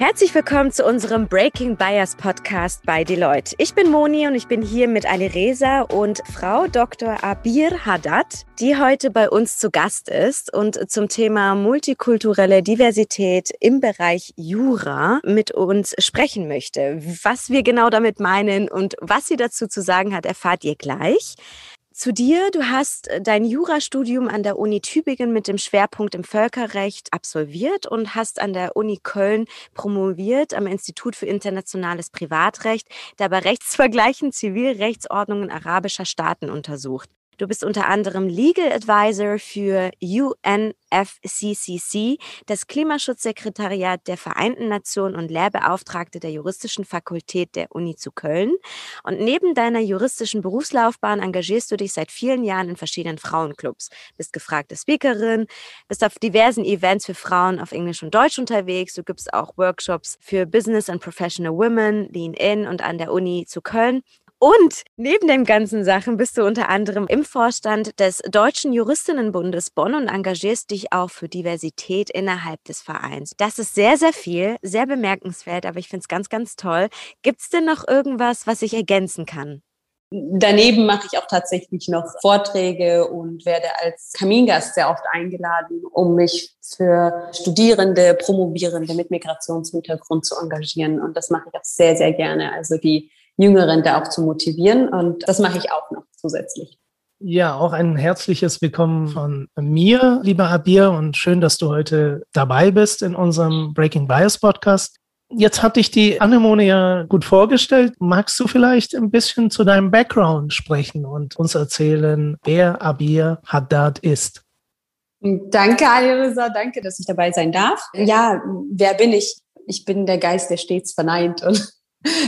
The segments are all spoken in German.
Herzlich willkommen zu unserem Breaking Bias Podcast bei Deloitte. Ich bin Moni und ich bin hier mit Alireza und Frau Dr. Abir Haddad, die heute bei uns zu Gast ist und zum Thema multikulturelle Diversität im Bereich Jura mit uns sprechen möchte. Was wir genau damit meinen und was sie dazu zu sagen hat, erfahrt ihr gleich. Zu dir, du hast äh, dein Jurastudium an der Uni Tübingen mit dem Schwerpunkt im Völkerrecht absolviert und hast an der Uni Köln promoviert am Institut für internationales Privatrecht, dabei Rechtsvergleichen Zivilrechtsordnungen arabischer Staaten untersucht. Du bist unter anderem Legal Advisor für UNFCCC, das Klimaschutzsekretariat der Vereinten Nationen und Lehrbeauftragte der Juristischen Fakultät der Uni zu Köln. Und neben deiner juristischen Berufslaufbahn engagierst du dich seit vielen Jahren in verschiedenen Frauenclubs, bist gefragte Speakerin, bist auf diversen Events für Frauen auf Englisch und Deutsch unterwegs. Du gibst auch Workshops für Business and Professional Women, Lean In und an der Uni zu Köln. Und neben den ganzen Sachen bist du unter anderem im Vorstand des Deutschen Juristinnenbundes Bonn und engagierst dich auch für Diversität innerhalb des Vereins. Das ist sehr, sehr viel, sehr bemerkenswert, aber ich finde es ganz, ganz toll. Gibt es denn noch irgendwas, was ich ergänzen kann? Daneben mache ich auch tatsächlich noch Vorträge und werde als Kamingast sehr oft eingeladen, um mich für Studierende, Promovierende mit Migrationshintergrund zu engagieren. Und das mache ich auch sehr, sehr gerne. Also die Jüngeren da auch zu motivieren. Und das mache ich auch noch zusätzlich. Ja, auch ein herzliches Willkommen von mir, lieber Abir, und schön, dass du heute dabei bist in unserem Breaking Bias Podcast. Jetzt hatte ich die Anemone ja gut vorgestellt. Magst du vielleicht ein bisschen zu deinem Background sprechen und uns erzählen, wer Abir Haddad ist? Danke, Alirisa. Danke, dass ich dabei sein darf. Ja, wer bin ich? Ich bin der Geist, der stets verneint und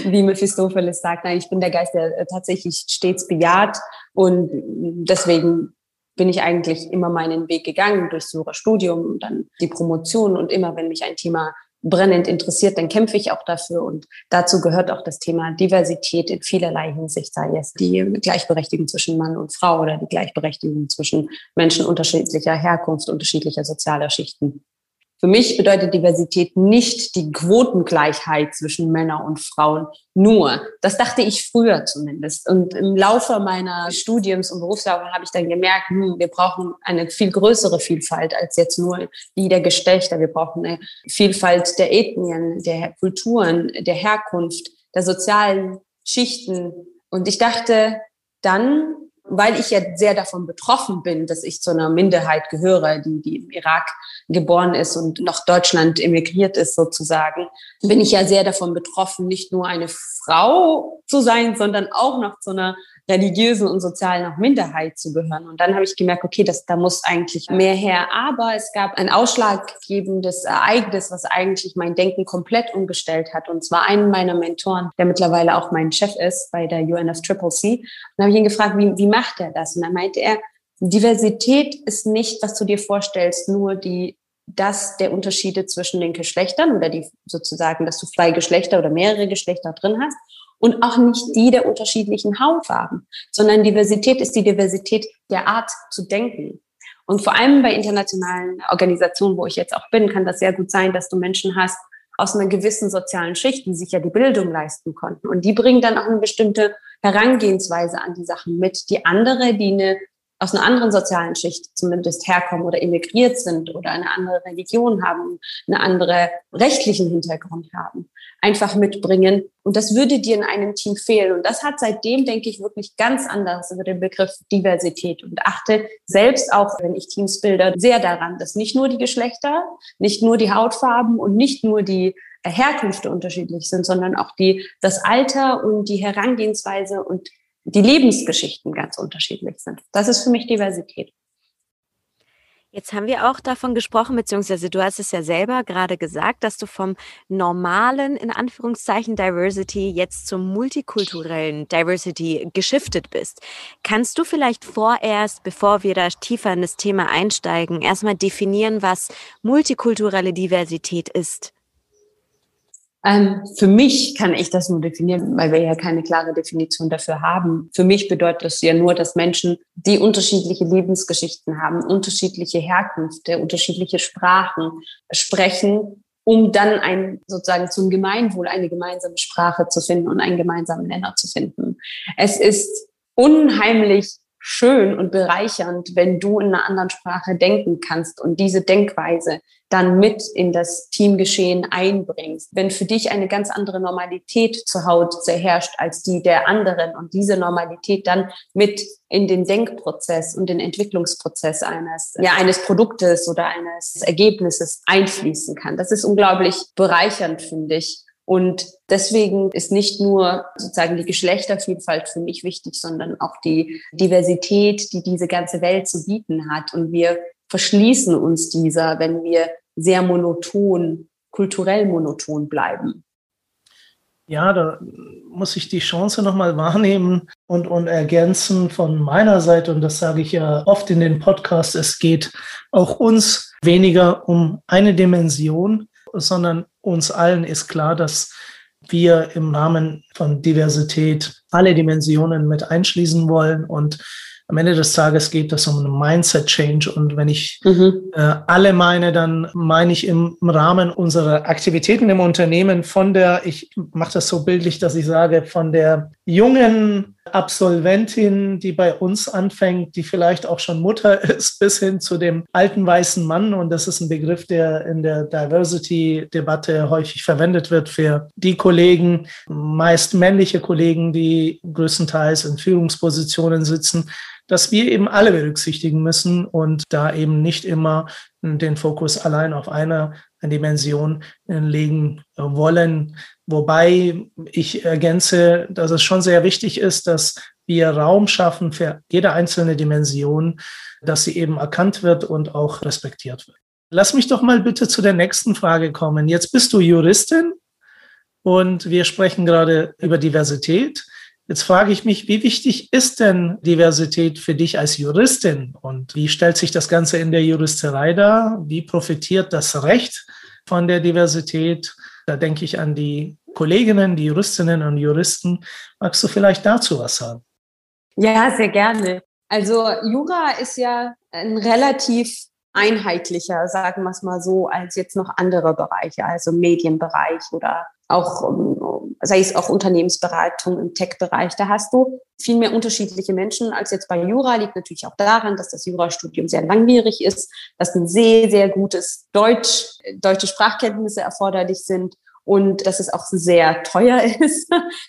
wie Mephistopheles sagt, nein, ich bin der Geist, der äh, tatsächlich stets bejaht. Und deswegen bin ich eigentlich immer meinen Weg gegangen durchs Jurastudium, dann die Promotion. Und immer, wenn mich ein Thema brennend interessiert, dann kämpfe ich auch dafür. Und dazu gehört auch das Thema Diversität in vielerlei Hinsicht, sei es die Gleichberechtigung zwischen Mann und Frau oder die Gleichberechtigung zwischen Menschen unterschiedlicher Herkunft, unterschiedlicher sozialer Schichten. Für mich bedeutet Diversität nicht die Quotengleichheit zwischen Männern und Frauen nur. Das dachte ich früher zumindest. Und im Laufe meiner Studiums- und Berufslaufbahn habe ich dann gemerkt, hm, wir brauchen eine viel größere Vielfalt als jetzt nur die der Geschlechter. Wir brauchen eine Vielfalt der Ethnien, der Kulturen, der Herkunft, der sozialen Schichten. Und ich dachte dann, weil ich ja sehr davon betroffen bin, dass ich zu einer Minderheit gehöre, die, die im Irak geboren ist und nach Deutschland emigriert ist sozusagen, bin ich ja sehr davon betroffen, nicht nur eine Frau zu sein, sondern auch noch zu einer religiösen und sozialen Minderheit zu gehören. Und dann habe ich gemerkt, okay, das, da muss eigentlich mehr her. Aber es gab ein ausschlaggebendes Ereignis, was eigentlich mein Denken komplett umgestellt hat. Und zwar einen meiner Mentoren, der mittlerweile auch mein Chef ist bei der UNFCCC. Und dann habe ich ihn gefragt, wie, wie macht er das? Und dann meinte er, Diversität ist nicht, was du dir vorstellst, nur die das der Unterschiede zwischen den Geschlechtern oder die sozusagen, dass du zwei Geschlechter oder mehrere Geschlechter drin hast, und auch nicht die der unterschiedlichen Hautfarben, sondern Diversität ist die Diversität der Art zu denken. Und vor allem bei internationalen Organisationen, wo ich jetzt auch bin, kann das sehr gut sein, dass du Menschen hast aus einer gewissen sozialen Schicht, die sich ja die Bildung leisten konnten. Und die bringen dann auch eine bestimmte Herangehensweise an die Sachen mit. Die andere, die eine aus einer anderen sozialen Schicht zumindest herkommen oder immigriert sind oder eine andere Religion haben, eine andere rechtlichen Hintergrund haben, einfach mitbringen. Und das würde dir in einem Team fehlen. Und das hat seitdem, denke ich, wirklich ganz anders über den Begriff Diversität und achte selbst auch, wenn ich Teams bilde, sehr daran, dass nicht nur die Geschlechter, nicht nur die Hautfarben und nicht nur die Herkünfte unterschiedlich sind, sondern auch die, das Alter und die Herangehensweise und die Lebensgeschichten ganz unterschiedlich sind. Das ist für mich Diversität. Jetzt haben wir auch davon gesprochen, beziehungsweise du hast es ja selber gerade gesagt, dass du vom normalen, in Anführungszeichen, Diversity jetzt zum multikulturellen Diversity geschiftet bist. Kannst du vielleicht vorerst, bevor wir da tiefer in das Thema einsteigen, erstmal definieren, was multikulturelle Diversität ist? Ähm, für mich kann ich das nur definieren, weil wir ja keine klare Definition dafür haben. Für mich bedeutet das ja nur, dass Menschen, die unterschiedliche Lebensgeschichten haben, unterschiedliche Herkünfte, unterschiedliche Sprachen sprechen, um dann ein, sozusagen zum Gemeinwohl eine gemeinsame Sprache zu finden und einen gemeinsamen Nenner zu finden. Es ist unheimlich schön und bereichernd, wenn du in einer anderen Sprache denken kannst und diese Denkweise dann mit in das Teamgeschehen einbringst. Wenn für dich eine ganz andere Normalität zur Haut herrscht als die der anderen und diese Normalität dann mit in den Denkprozess und den Entwicklungsprozess eines, ja, eines Produktes oder eines Ergebnisses einfließen kann. Das ist unglaublich bereichernd, finde ich. Und deswegen ist nicht nur sozusagen die Geschlechtervielfalt für mich wichtig, sondern auch die Diversität, die diese ganze Welt zu bieten hat. Und wir verschließen uns dieser, wenn wir sehr monoton, kulturell monoton bleiben. Ja, da muss ich die Chance nochmal wahrnehmen und, und ergänzen von meiner Seite. Und das sage ich ja oft in den Podcasts. Es geht auch uns weniger um eine Dimension, sondern uns allen ist klar, dass wir im Rahmen von Diversität alle Dimensionen mit einschließen wollen und am Ende des Tages geht es um einen Mindset-Change. Und wenn ich mhm. äh, alle meine, dann meine ich im Rahmen unserer Aktivitäten im Unternehmen von der, ich mache das so bildlich, dass ich sage, von der jungen Absolventin, die bei uns anfängt, die vielleicht auch schon Mutter ist, bis hin zu dem alten weißen Mann. Und das ist ein Begriff, der in der Diversity-Debatte häufig verwendet wird für die Kollegen, meist männliche Kollegen, die größtenteils in Führungspositionen sitzen, dass wir eben alle berücksichtigen müssen und da eben nicht immer den Fokus allein auf einer Dimension legen wollen. Wobei ich ergänze, dass es schon sehr wichtig ist, dass wir Raum schaffen für jede einzelne Dimension, dass sie eben erkannt wird und auch respektiert wird. Lass mich doch mal bitte zu der nächsten Frage kommen. Jetzt bist du Juristin und wir sprechen gerade über Diversität. Jetzt frage ich mich, wie wichtig ist denn Diversität für dich als Juristin und wie stellt sich das Ganze in der Juristerei dar? Wie profitiert das Recht von der Diversität? Da denke ich an die Kolleginnen, die Juristinnen und Juristen. Magst du vielleicht dazu was sagen? Ja, sehr gerne. Also Jura ist ja ein relativ einheitlicher, sagen wir es mal so, als jetzt noch andere Bereiche, also Medienbereich oder auch sei es auch Unternehmensberatung im Tech-Bereich. Da hast du viel mehr unterschiedliche Menschen als jetzt bei Jura. Liegt natürlich auch daran, dass das Jurastudium sehr langwierig ist, dass ein sehr, sehr gutes Deutsch, deutsche Sprachkenntnisse erforderlich sind und dass es auch sehr teuer ist,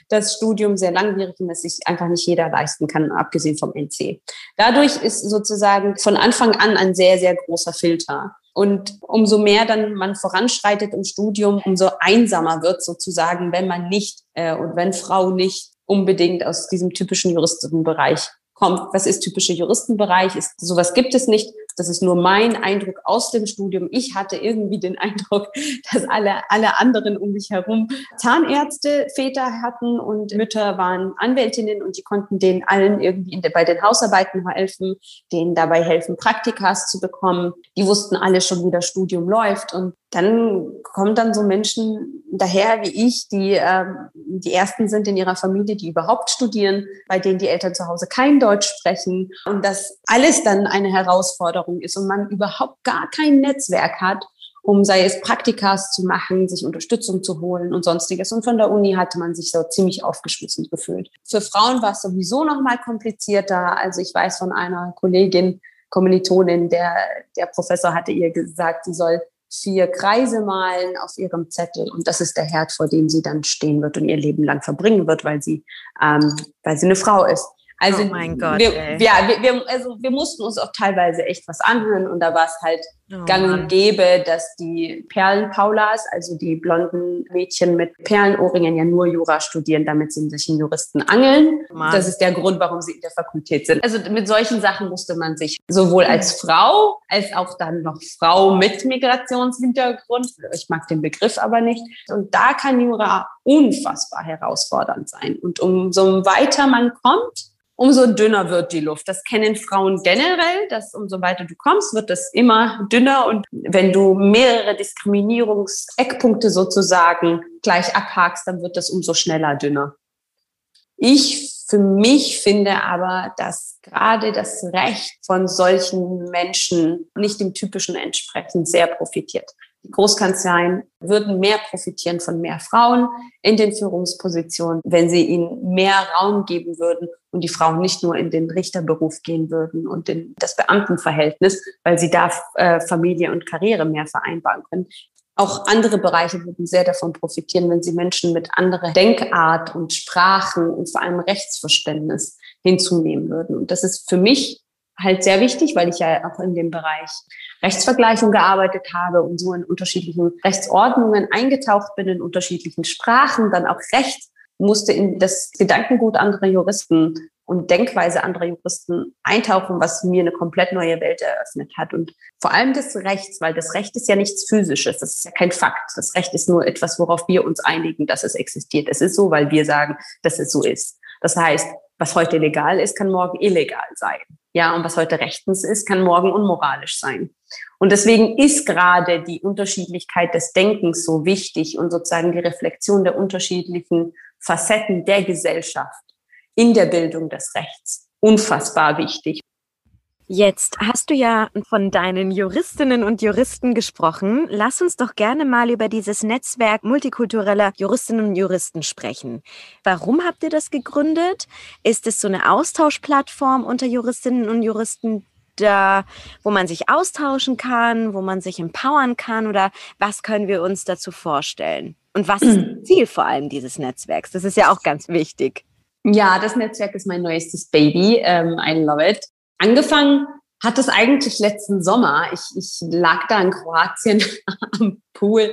das Studium sehr langwierig und dass sich einfach nicht jeder leisten kann, abgesehen vom NC. Dadurch ist sozusagen von Anfang an ein sehr, sehr großer Filter. Und umso mehr dann man voranschreitet im Studium, umso einsamer wird sozusagen, wenn man nicht äh, und wenn Frau nicht unbedingt aus diesem typischen Juristenbereich kommt. Was ist typischer Juristenbereich? Ist, sowas gibt es nicht. Das ist nur mein Eindruck aus dem Studium. Ich hatte irgendwie den Eindruck, dass alle, alle anderen um mich herum Zahnärzte, Väter hatten und Mütter waren Anwältinnen und die konnten denen allen irgendwie bei den Hausarbeiten helfen, denen dabei helfen, Praktikas zu bekommen. Die wussten alle schon, wie das Studium läuft und dann kommen dann so Menschen daher wie ich, die ähm, die ersten sind in ihrer Familie, die überhaupt studieren, bei denen die Eltern zu Hause kein Deutsch sprechen und das alles dann eine Herausforderung ist und man überhaupt gar kein Netzwerk hat, um sei es Praktikas zu machen, sich Unterstützung zu holen und sonstiges. Und von der Uni hatte man sich so ziemlich aufgeschmissen gefühlt. Für Frauen war es sowieso noch mal komplizierter. Also ich weiß von einer Kollegin, Kommilitonin, der, der Professor hatte ihr gesagt, sie soll vier Kreise malen auf ihrem Zettel und das ist der Herd, vor dem sie dann stehen wird und ihr Leben lang verbringen wird, weil sie, ähm, weil sie eine Frau ist. Also, oh mein Gott. Wir, ja, wir, wir, also wir mussten uns auch teilweise echt was anhören und da war es halt oh gang und gäbe, dass die Perlenpaulas, also die blonden Mädchen mit Perlenohrringen, ja nur Jura studieren, damit sie sich einen Juristen angeln. Mann. Das ist der Grund, warum sie in der Fakultät sind. Also mit solchen Sachen musste man sich sowohl als Frau als auch dann noch Frau mit Migrationshintergrund, ich mag den Begriff aber nicht, und da kann Jura unfassbar herausfordernd sein. Und umso weiter man kommt, umso dünner wird die Luft. Das kennen Frauen generell, dass umso weiter du kommst, wird das immer dünner. Und wenn du mehrere Diskriminierungseckpunkte sozusagen gleich abhakst, dann wird das umso schneller dünner. Ich für mich finde aber, dass gerade das Recht von solchen Menschen nicht dem typischen entsprechend sehr profitiert. Die Großkanzleien würden mehr profitieren von mehr Frauen in den Führungspositionen, wenn sie ihnen mehr Raum geben würden und die Frauen nicht nur in den Richterberuf gehen würden und in das Beamtenverhältnis, weil sie da äh, Familie und Karriere mehr vereinbaren können. Auch andere Bereiche würden sehr davon profitieren, wenn sie Menschen mit anderer Denkart und Sprachen und vor allem Rechtsverständnis hinzunehmen würden. Und das ist für mich halt sehr wichtig, weil ich ja auch in dem Bereich Rechtsvergleichung gearbeitet habe und so in unterschiedlichen Rechtsordnungen eingetaucht bin, in unterschiedlichen Sprachen, dann auch Recht musste in das Gedankengut anderer Juristen und Denkweise anderer Juristen eintauchen, was mir eine komplett neue Welt eröffnet hat. Und vor allem des Rechts, weil das Recht ist ja nichts Physisches, das ist ja kein Fakt. Das Recht ist nur etwas, worauf wir uns einigen, dass es existiert. Es ist so, weil wir sagen, dass es so ist. Das heißt, was heute legal ist, kann morgen illegal sein. Ja, und was heute rechtens ist, kann morgen unmoralisch sein. Und deswegen ist gerade die Unterschiedlichkeit des Denkens so wichtig und sozusagen die Reflexion der unterschiedlichen Facetten der Gesellschaft in der Bildung des Rechts unfassbar wichtig. Jetzt hast du ja von deinen Juristinnen und Juristen gesprochen. Lass uns doch gerne mal über dieses Netzwerk multikultureller Juristinnen und Juristen sprechen. Warum habt ihr das gegründet? Ist es so eine Austauschplattform unter Juristinnen und Juristen, da, wo man sich austauschen kann, wo man sich empowern kann oder was können wir uns dazu vorstellen? Und was ist das Ziel vor allem dieses Netzwerks? Das ist ja auch ganz wichtig. Ja, das Netzwerk ist mein neuestes Baby. Ähm, I love it. Angefangen hat es eigentlich letzten Sommer. Ich, ich lag da in Kroatien am Pool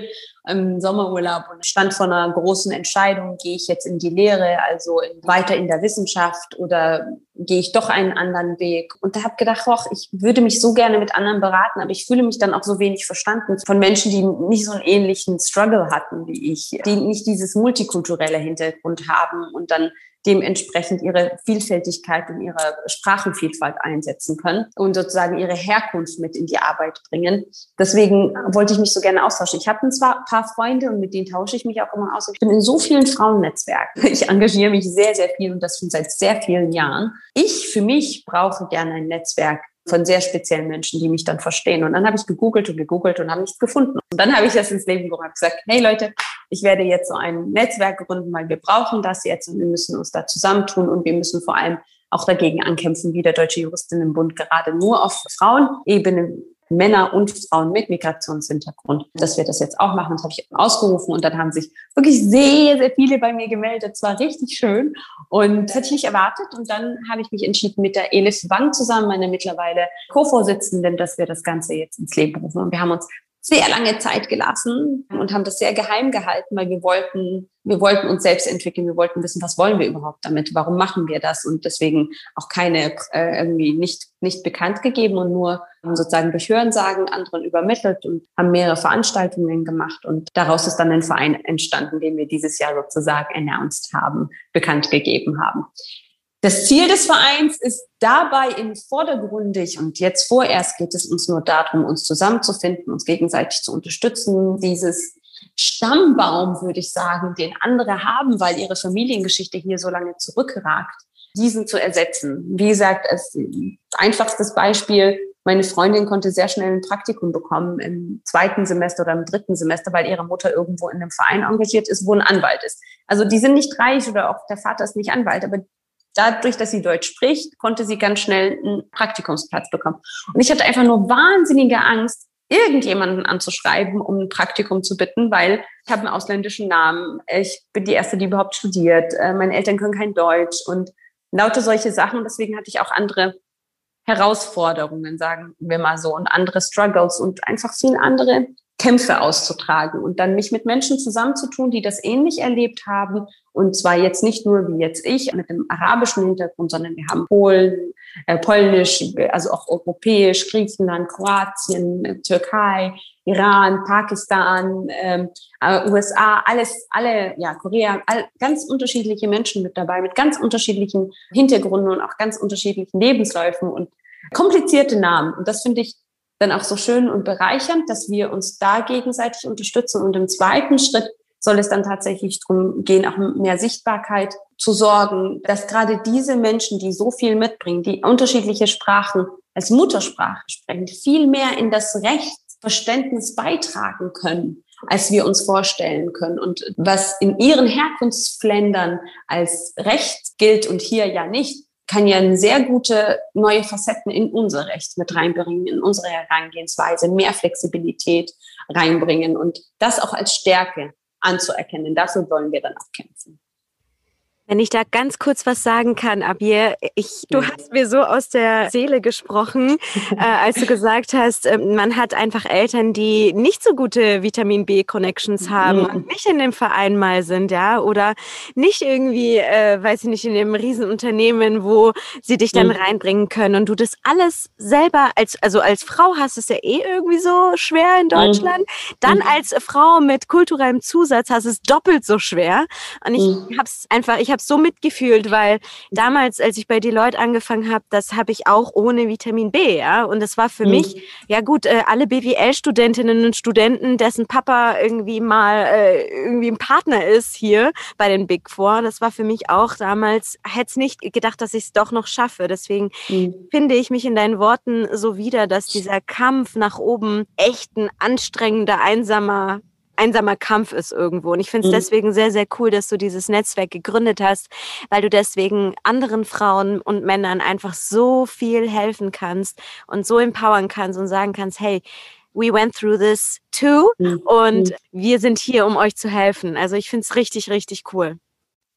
im Sommerurlaub und stand vor einer großen Entscheidung, gehe ich jetzt in die Lehre, also in, weiter in der Wissenschaft oder gehe ich doch einen anderen Weg? Und da habe gedacht, och, ich würde mich so gerne mit anderen beraten, aber ich fühle mich dann auch so wenig verstanden von Menschen, die nicht so einen ähnlichen Struggle hatten wie ich, die nicht dieses multikulturelle Hintergrund haben und dann dementsprechend ihre Vielfältigkeit und ihre Sprachenvielfalt einsetzen können und sozusagen ihre Herkunft mit in die Arbeit bringen. Deswegen wollte ich mich so gerne austauschen. Ich habe zwar ein paar Freunde und mit denen tausche ich mich auch immer aus. Ich bin in so vielen Frauennetzwerken. Ich engagiere mich sehr, sehr viel und das schon seit sehr vielen Jahren. Ich für mich brauche gerne ein Netzwerk, von sehr speziellen Menschen, die mich dann verstehen. Und dann habe ich gegoogelt und gegoogelt und habe nichts gefunden. Und dann habe ich das ins Leben gerufen und gesagt, hey Leute, ich werde jetzt so ein Netzwerk gründen, weil wir brauchen das jetzt und wir müssen uns da zusammentun und wir müssen vor allem auch dagegen ankämpfen, wie der Deutsche Juristinnenbund gerade nur auf Frauenebene Männer und Frauen mit Migrationshintergrund, dass wir das jetzt auch machen. Das habe ich ausgerufen und dann haben sich wirklich sehr, sehr viele bei mir gemeldet. Es war richtig schön und das hätte ich nicht erwartet. Und dann habe ich mich entschieden mit der Elif Wang zusammen, meine mittlerweile Co-Vorsitzenden, dass wir das Ganze jetzt ins Leben rufen. Und wir haben uns sehr lange Zeit gelassen und haben das sehr geheim gehalten, weil wir wollten, wir wollten uns selbst entwickeln, wir wollten wissen, was wollen wir überhaupt damit, warum machen wir das? Und deswegen auch keine äh, irgendwie nicht nicht bekannt gegeben und nur sozusagen durch Hörensagen anderen übermittelt und haben mehrere Veranstaltungen gemacht. Und daraus ist dann ein Verein entstanden, den wir dieses Jahr sozusagen announced haben, bekannt gegeben haben. Das Ziel des Vereins ist dabei im Vordergründig und jetzt vorerst geht es uns nur darum, uns zusammenzufinden, uns gegenseitig zu unterstützen, dieses Stammbaum, würde ich sagen, den andere haben, weil ihre Familiengeschichte hier so lange zurückragt, diesen zu ersetzen. Wie gesagt, als einfachstes Beispiel, meine Freundin konnte sehr schnell ein Praktikum bekommen im zweiten Semester oder im dritten Semester, weil ihre Mutter irgendwo in einem Verein engagiert ist, wo ein Anwalt ist. Also die sind nicht reich oder auch der Vater ist nicht Anwalt, aber dadurch, dass sie Deutsch spricht, konnte sie ganz schnell einen Praktikumsplatz bekommen. Und ich hatte einfach nur wahnsinnige Angst, irgendjemanden anzuschreiben, um ein Praktikum zu bitten, weil ich habe einen ausländischen Namen, ich bin die erste, die überhaupt studiert, äh, meine Eltern können kein Deutsch und lauter solche Sachen. Deswegen hatte ich auch andere Herausforderungen, sagen wir mal so, und andere Struggles und einfach viel andere Kämpfe auszutragen und dann mich mit Menschen zusammenzutun, die das ähnlich erlebt haben. Und zwar jetzt nicht nur wie jetzt ich mit dem arabischen Hintergrund, sondern wir haben Polen, äh, Polnisch, also auch europäisch, Griechenland, Kroatien, Türkei, Iran, Pakistan, ähm, äh, USA, alles, alle, ja, Korea, all, ganz unterschiedliche Menschen mit dabei, mit ganz unterschiedlichen Hintergründen und auch ganz unterschiedlichen Lebensläufen und komplizierte Namen. Und das finde ich dann auch so schön und bereichernd, dass wir uns da gegenseitig unterstützen. Und im zweiten Schritt soll es dann tatsächlich darum gehen, auch mehr Sichtbarkeit zu sorgen, dass gerade diese Menschen, die so viel mitbringen, die unterschiedliche Sprachen als Muttersprache sprechen, viel mehr in das Recht Verständnis beitragen können, als wir uns vorstellen können. Und was in ihren Herkunftsländern als Recht gilt und hier ja nicht, kann ja sehr gute neue Facetten in unser Recht mit reinbringen, in unsere Herangehensweise, mehr Flexibilität reinbringen und das auch als Stärke anzuerkennen. Dafür wollen wir dann auch kämpfen. Wenn ich da ganz kurz was sagen kann, Abir, ich, du hast mir so aus der Seele gesprochen, äh, als du gesagt hast, äh, man hat einfach Eltern, die nicht so gute Vitamin B-Connections haben und nicht in dem Verein mal sind, ja, oder nicht irgendwie, äh, weiß ich nicht, in dem Riesenunternehmen, wo sie dich dann reinbringen können und du das alles selber als, also als Frau hast es ja eh irgendwie so schwer in Deutschland. Dann als Frau mit kulturellem Zusatz hast es doppelt so schwer. Und ich habe es einfach, ich habe habe so mitgefühlt, weil damals, als ich bei Deloitte angefangen habe, das habe ich auch ohne Vitamin B, ja. Und das war für mhm. mich, ja gut, äh, alle BWL-Studentinnen und Studenten, dessen Papa irgendwie mal äh, irgendwie ein Partner ist hier bei den Big Four, das war für mich auch damals, hätte es nicht gedacht, dass ich es doch noch schaffe. Deswegen mhm. finde ich mich in deinen Worten so wieder, dass dieser Kampf nach oben echt ein anstrengender, einsamer einsamer Kampf ist irgendwo. Und ich finde es mhm. deswegen sehr, sehr cool, dass du dieses Netzwerk gegründet hast, weil du deswegen anderen Frauen und Männern einfach so viel helfen kannst und so empowern kannst und sagen kannst, hey, we went through this too mhm. und mhm. wir sind hier, um euch zu helfen. Also ich finde es richtig, richtig cool.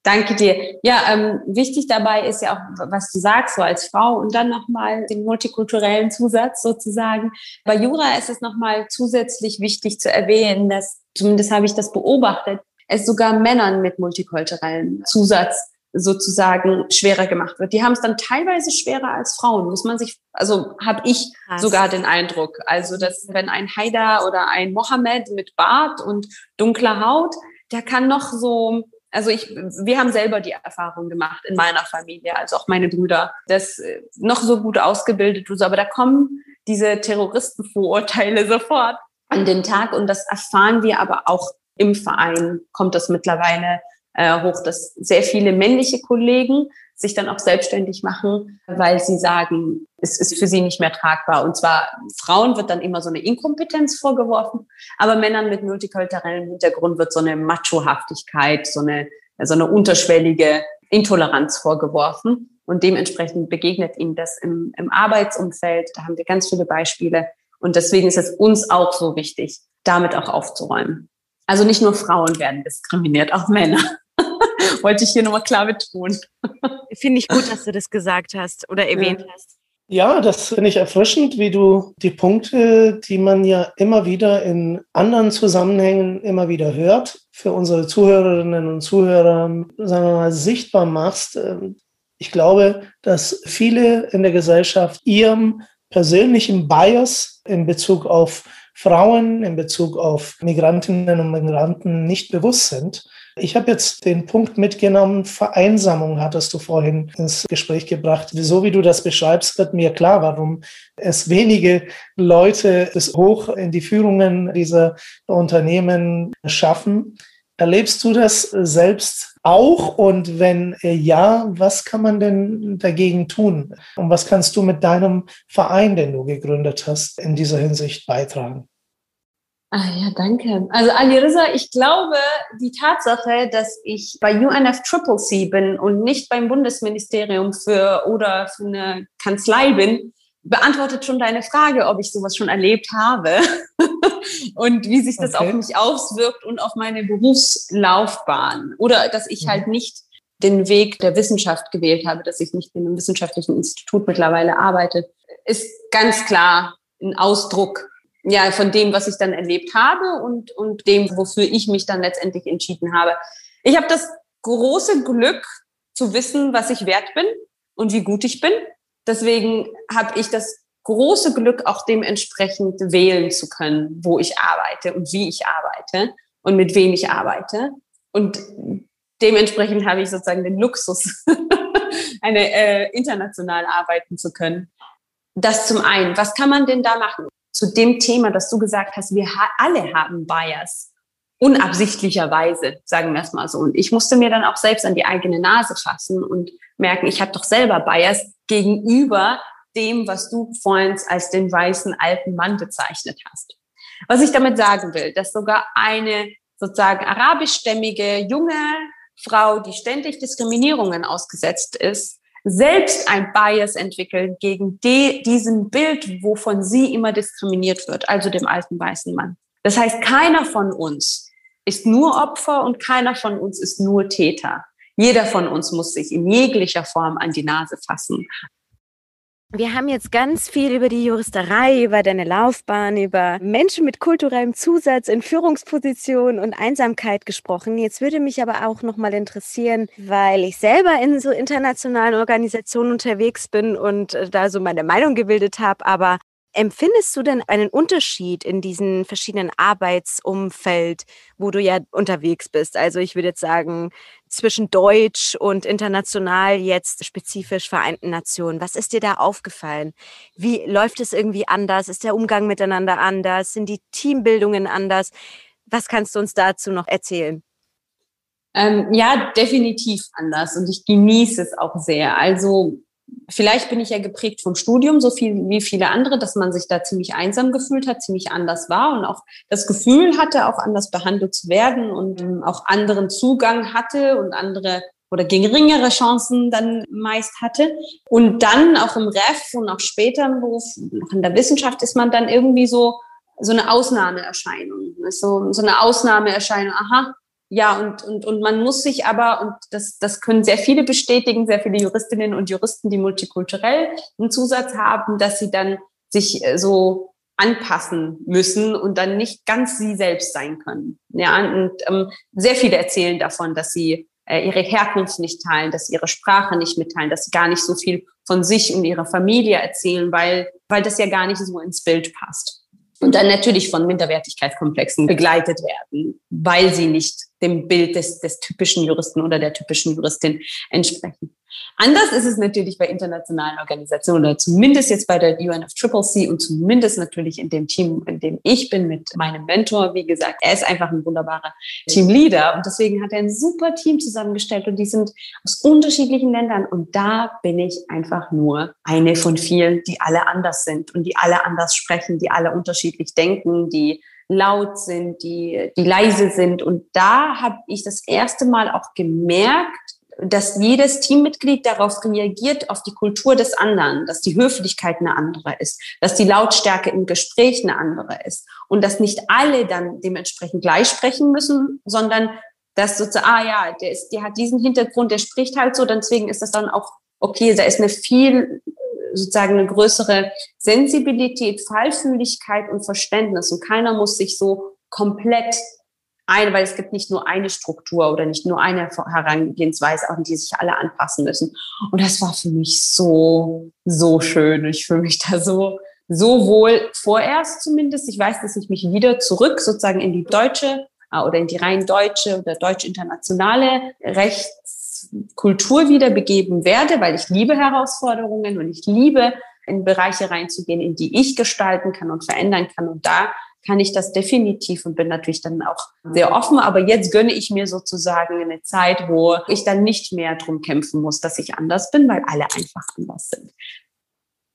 Danke dir. Ja, ähm, wichtig dabei ist ja auch, was du sagst, so als Frau und dann nochmal den multikulturellen Zusatz sozusagen. Bei Jura ist es nochmal zusätzlich wichtig zu erwähnen, dass, zumindest habe ich das beobachtet, es sogar Männern mit multikulturellem Zusatz sozusagen schwerer gemacht wird. Die haben es dann teilweise schwerer als Frauen, muss man sich, also habe ich Krass. sogar den Eindruck. Also, dass wenn ein Haida oder ein Mohammed mit Bart und dunkler Haut, der kann noch so also ich, wir haben selber die Erfahrung gemacht in meiner Familie, also auch meine Brüder, das äh, noch so gut ausgebildet du aber da kommen diese Terroristenvorurteile sofort an den Tag und das erfahren wir aber auch im Verein, kommt das mittlerweile äh, hoch, dass sehr viele männliche Kollegen sich dann auch selbstständig machen, weil sie sagen, es ist für sie nicht mehr tragbar. Und zwar Frauen wird dann immer so eine Inkompetenz vorgeworfen, aber Männern mit multikulturellem Hintergrund wird so eine Machohaftigkeit, so eine, so eine unterschwellige Intoleranz vorgeworfen. Und dementsprechend begegnet ihnen das im, im Arbeitsumfeld. Da haben wir ganz viele Beispiele. Und deswegen ist es uns auch so wichtig, damit auch aufzuräumen. Also nicht nur Frauen werden diskriminiert, auch Männer. Wollte ich hier nochmal klar betonen. Finde ich gut, dass du das gesagt hast oder erwähnt ja. hast. Ja, das finde ich erfrischend, wie du die Punkte, die man ja immer wieder in anderen Zusammenhängen immer wieder hört, für unsere Zuhörerinnen und Zuhörer, sagen wir mal, sichtbar machst. Ähm, ich glaube, dass viele in der Gesellschaft ihrem persönlichen Bias in Bezug auf Frauen, in Bezug auf Migrantinnen und Migranten nicht bewusst sind. Ich habe jetzt den Punkt mitgenommen, Vereinsamung hattest du vorhin ins Gespräch gebracht. So wie du das beschreibst, wird mir klar, warum es wenige Leute bis hoch in die Führungen dieser Unternehmen schaffen. Erlebst du das selbst auch? Und wenn ja, was kann man denn dagegen tun? Und was kannst du mit deinem Verein, den du gegründet hast, in dieser Hinsicht beitragen? Ah ja, danke. Also Alirisa, ich glaube, die Tatsache, dass ich bei UNFCCC bin und nicht beim Bundesministerium für oder für eine Kanzlei bin, beantwortet schon deine Frage, ob ich sowas schon erlebt habe und wie sich das okay. auf mich auswirkt und auf meine Berufslaufbahn oder dass ich halt mhm. nicht den Weg der Wissenschaft gewählt habe, dass ich nicht in einem wissenschaftlichen Institut mittlerweile arbeite, ist ganz klar ein Ausdruck ja, von dem, was ich dann erlebt habe und, und dem, wofür ich mich dann letztendlich entschieden habe. Ich habe das große Glück zu wissen, was ich wert bin und wie gut ich bin. Deswegen habe ich das große Glück, auch dementsprechend wählen zu können, wo ich arbeite und wie ich arbeite und mit wem ich arbeite. Und dementsprechend habe ich sozusagen den Luxus, eine äh, international arbeiten zu können. Das zum einen. Was kann man denn da machen? Zu dem Thema, dass du gesagt hast, wir ha alle haben Bias. Unabsichtlicherweise, sagen wir es mal so. Und ich musste mir dann auch selbst an die eigene Nase fassen und merken, ich habe doch selber Bias gegenüber dem, was du vorhin als den weißen alten Mann bezeichnet hast. Was ich damit sagen will, dass sogar eine sozusagen arabischstämmige junge Frau, die ständig Diskriminierungen ausgesetzt ist, selbst ein Bias entwickelt gegen die, diesem Bild, wovon sie immer diskriminiert wird, also dem alten weißen Mann. Das heißt, keiner von uns ist nur Opfer und keiner von uns ist nur Täter. Jeder von uns muss sich in jeglicher Form an die Nase fassen. Wir haben jetzt ganz viel über die Juristerei, über deine Laufbahn, über Menschen mit kulturellem Zusatz in Führungspositionen und Einsamkeit gesprochen. Jetzt würde mich aber auch noch mal interessieren, weil ich selber in so internationalen Organisationen unterwegs bin und äh, da so meine Meinung gebildet habe, aber Empfindest du denn einen Unterschied in diesen verschiedenen Arbeitsumfeld, wo du ja unterwegs bist? Also ich würde jetzt sagen, zwischen Deutsch und international jetzt spezifisch Vereinten Nationen. Was ist dir da aufgefallen? Wie läuft es irgendwie anders? Ist der Umgang miteinander anders? Sind die Teambildungen anders? Was kannst du uns dazu noch erzählen? Ähm, ja, definitiv anders und ich genieße es auch sehr. Also vielleicht bin ich ja geprägt vom Studium, so viel wie viele andere, dass man sich da ziemlich einsam gefühlt hat, ziemlich anders war und auch das Gefühl hatte, auch anders behandelt zu werden und ähm, auch anderen Zugang hatte und andere oder geringere Chancen dann meist hatte. Und dann auch im Ref und auch später im Beruf, auch in der Wissenschaft ist man dann irgendwie so, so eine Ausnahmeerscheinung. So, so eine Ausnahmeerscheinung. Aha, ja, und, und, und man muss sich aber, und das, das können sehr viele bestätigen, sehr viele Juristinnen und Juristen, die multikulturell einen Zusatz haben, dass sie dann sich äh, so anpassen müssen und dann nicht ganz sie selbst sein können. Ja, und ähm, sehr viele erzählen davon, dass sie äh, ihre Herkunft nicht teilen, dass sie ihre Sprache nicht mitteilen, dass sie gar nicht so viel von sich und ihrer Familie erzählen, weil, weil das ja gar nicht so ins Bild passt und dann natürlich von Minderwertigkeitskomplexen begleitet werden, weil sie nicht dem Bild des, des typischen Juristen oder der typischen Juristin entsprechen. Anders ist es natürlich bei internationalen Organisationen oder zumindest jetzt bei der UNFCCC und zumindest natürlich in dem Team, in dem ich bin mit meinem Mentor. Wie gesagt, er ist einfach ein wunderbarer Teamleader und deswegen hat er ein super Team zusammengestellt und die sind aus unterschiedlichen Ländern und da bin ich einfach nur eine von vielen, die alle anders sind und die alle anders sprechen, die alle unterschiedlich denken, die laut sind, die, die leise sind. Und da habe ich das erste Mal auch gemerkt, dass jedes Teammitglied darauf reagiert, auf die Kultur des anderen, dass die Höflichkeit eine andere ist, dass die Lautstärke im Gespräch eine andere ist und dass nicht alle dann dementsprechend gleich sprechen müssen, sondern dass sozusagen, ah ja, der, ist, der hat diesen Hintergrund, der spricht halt so, deswegen ist das dann auch okay, da ist eine viel, sozusagen eine größere Sensibilität, Fallfühligkeit und Verständnis und keiner muss sich so komplett eine, weil es gibt nicht nur eine Struktur oder nicht nur eine Herangehensweise, an die sich alle anpassen müssen. Und das war für mich so, so schön. Ich fühle mich da so, so wohl vorerst zumindest. Ich weiß, dass ich mich wieder zurück sozusagen in die deutsche äh, oder in die rein deutsche oder deutsch-internationale Rechtskultur wieder begeben werde, weil ich liebe Herausforderungen und ich liebe, in Bereiche reinzugehen, in die ich gestalten kann und verändern kann. Und da kann ich das definitiv und bin natürlich dann auch sehr offen. Aber jetzt gönne ich mir sozusagen eine Zeit, wo ich dann nicht mehr drum kämpfen muss, dass ich anders bin, weil alle einfach anders sind.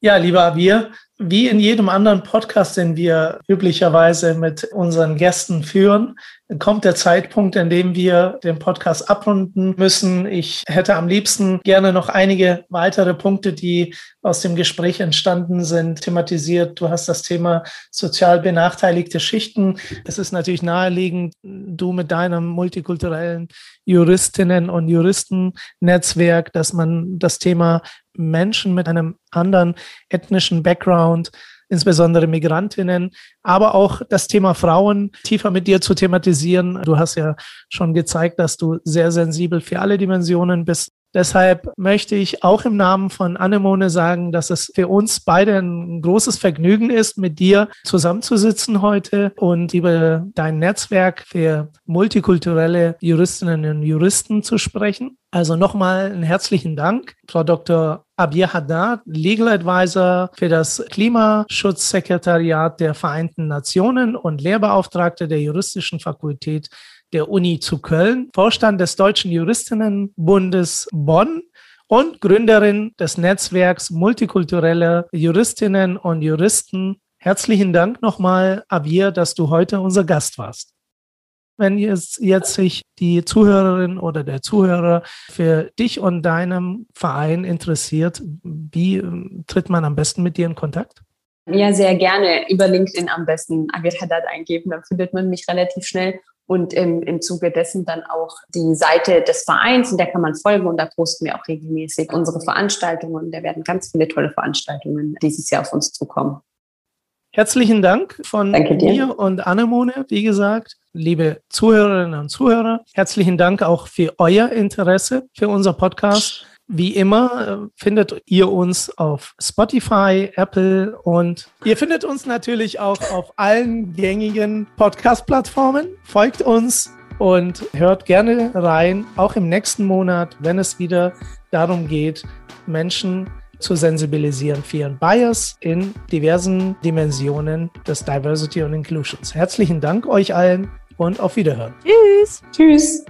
Ja, lieber Abir, wie in jedem anderen Podcast, den wir üblicherweise mit unseren Gästen führen, kommt der Zeitpunkt, in dem wir den Podcast abrunden müssen. Ich hätte am liebsten gerne noch einige weitere Punkte, die aus dem Gespräch entstanden sind, thematisiert. Du hast das Thema sozial benachteiligte Schichten. Es ist natürlich naheliegend, du mit deinem multikulturellen Juristinnen und Juristennetzwerk, dass man das Thema Menschen mit einem anderen ethnischen Background, insbesondere Migrantinnen, aber auch das Thema Frauen tiefer mit dir zu thematisieren. Du hast ja schon gezeigt, dass du sehr sensibel für alle Dimensionen bist. Deshalb möchte ich auch im Namen von Anemone sagen, dass es für uns beide ein großes Vergnügen ist, mit dir zusammenzusitzen heute und über dein Netzwerk für multikulturelle Juristinnen und Juristen zu sprechen. Also nochmal einen herzlichen Dank, Frau Dr. Abir Haddad, Legal Advisor für das Klimaschutzsekretariat der Vereinten Nationen und Lehrbeauftragte der Juristischen Fakultät der Uni zu Köln, Vorstand des Deutschen Juristinnenbundes Bonn und Gründerin des Netzwerks multikulturelle Juristinnen und Juristen Herzlichen Dank nochmal, Avir, dass du heute unser Gast warst. Wenn jetzt, jetzt sich die Zuhörerin oder der Zuhörer für dich und deinem Verein interessiert, wie ähm, tritt man am besten mit dir in Kontakt? Ja, sehr gerne. Über LinkedIn am besten Avir Haddad eingeben, dann findet man mich relativ schnell. Und im, im Zuge dessen dann auch die Seite des Vereins, in der kann man folgen und da posten wir auch regelmäßig unsere Veranstaltungen. Und da werden ganz viele tolle Veranstaltungen dieses Jahr auf uns zukommen. Herzlichen Dank von mir und Annemone, wie gesagt. Liebe Zuhörerinnen und Zuhörer, herzlichen Dank auch für euer Interesse für unser Podcast. Wie immer äh, findet ihr uns auf Spotify, Apple und ihr findet uns natürlich auch auf allen gängigen Podcast-Plattformen. Folgt uns und hört gerne rein, auch im nächsten Monat, wenn es wieder darum geht, Menschen zu sensibilisieren für ihren Bias in diversen Dimensionen des Diversity und Inclusions. Herzlichen Dank euch allen und auf Wiederhören. Tschüss. Tschüss.